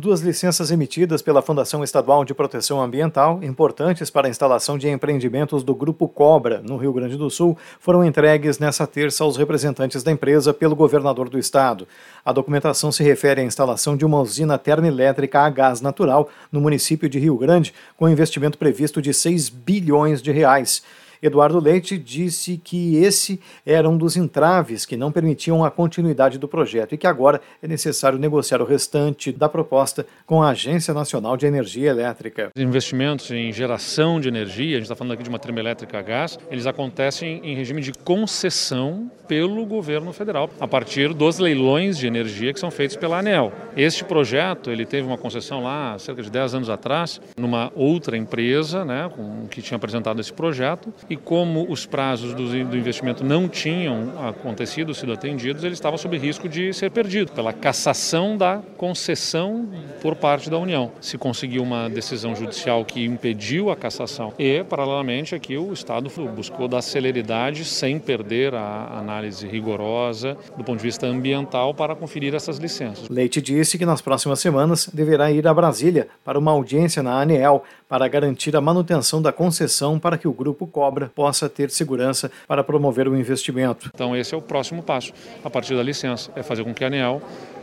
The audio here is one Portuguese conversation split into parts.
Duas licenças emitidas pela Fundação Estadual de Proteção Ambiental, importantes para a instalação de empreendimentos do Grupo Cobra, no Rio Grande do Sul, foram entregues nesta terça aos representantes da empresa pelo governador do estado. A documentação se refere à instalação de uma usina termoelétrica a gás natural no município de Rio Grande, com investimento previsto de 6 bilhões de reais. Eduardo Leite disse que esse era um dos entraves que não permitiam a continuidade do projeto e que agora é necessário negociar o restante da proposta com a Agência Nacional de Energia Elétrica. Investimentos em geração de energia, a gente está falando aqui de uma termoelétrica a gás, eles acontecem em regime de concessão pelo governo federal, a partir dos leilões de energia que são feitos pela ANEL. Este projeto ele teve uma concessão lá cerca de 10 anos atrás, numa outra empresa né, que tinha apresentado esse projeto, e como os prazos do, do investimento não tinham acontecido, sido atendidos, ele estava sob risco de ser perdido pela cassação da concessão por parte da União. Se conseguiu uma decisão judicial que impediu a cassação e, paralelamente, aqui o Estado buscou dar celeridade sem perder a análise rigorosa do ponto de vista ambiental para conferir essas licenças. Leite disse que nas próximas semanas deverá ir a Brasília para uma audiência na ANEEL para garantir a manutenção da concessão para que o grupo Cobra possa ter segurança para promover o investimento. Então esse é o próximo passo, a partir da licença, é fazer com que a ANEEL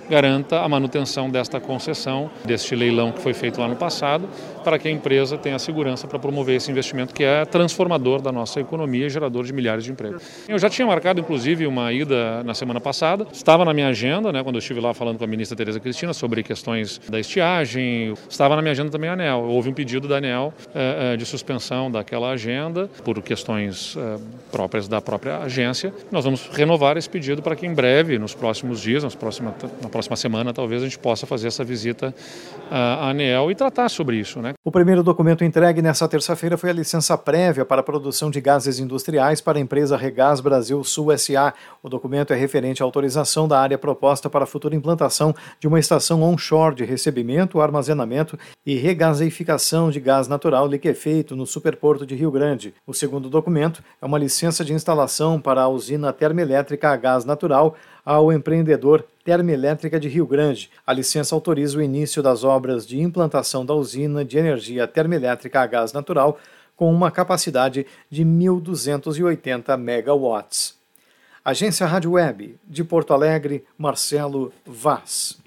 garanta a manutenção desta concessão, deste leilão que foi feito lá no passado, para que a empresa tenha segurança para promover esse investimento que é transformador da nossa economia e gerador de milhares de empregos. Eu já tinha marcado, inclusive, uma ida na semana passada, estava na minha agenda, né, quando eu estive lá falando com a ministra Tereza Cristina sobre questões da estiagem, estava na minha agenda também a ANEL. Houve um pedido da ANEL eh, eh, de suspensão daquela agenda por questões eh, próprias da própria agência. Nós vamos renovar esse pedido para que em breve, nos próximos dias, nas próximas, na próxima semana, talvez a gente possa fazer essa visita à ANEEL e tratar sobre isso. Né? O primeiro documento entregue nesta terça-feira foi a licença prévia para a produção de gases industriais para a empresa Regás Brasil Sul SA. O documento é referente à autorização da área proposta para a futura implantação de uma estação onshore de recebimento, armazenamento e regaseificação de gás natural liquefeito no superporto de Rio Grande. O segundo documento é uma licença de instalação para a usina termoelétrica a gás natural ao empreendedor Termoelétrica de Rio Grande. A licença autoriza o início das obras de implantação da usina de energia termoelétrica a gás natural com uma capacidade de 1.280 megawatts. Agência Rádio Web, de Porto Alegre, Marcelo Vaz.